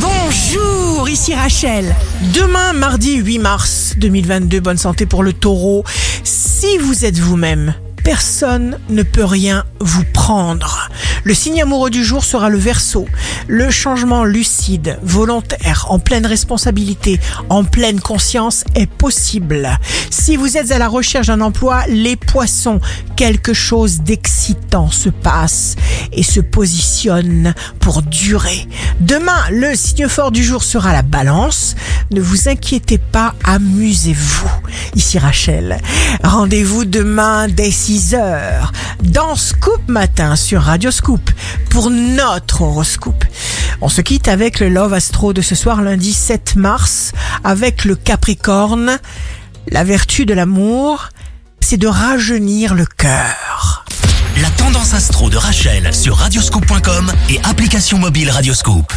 Bonjour, ici Rachel. Demain, mardi 8 mars 2022, bonne santé pour le taureau. Si vous êtes vous-même, personne ne peut rien vous prendre. Le signe amoureux du jour sera le verso. Le changement lucide, volontaire, en pleine responsabilité, en pleine conscience est possible. Si vous êtes à la recherche d'un emploi, les poissons, quelque chose d'excitant se passe et se positionne pour durer. Demain, le signe fort du jour sera la balance. Ne vous inquiétez pas, amusez-vous. Ici Rachel. Rendez-vous demain dès 6 heures dans Scoop Matin sur Radio Scoop pour notre horoscope. On se quitte avec le Love Astro de ce soir lundi 7 mars avec le Capricorne. La vertu de l'amour, c'est de rajeunir le cœur. La tendance astro de Rachel sur radioscoop.com et application mobile Radioscoop.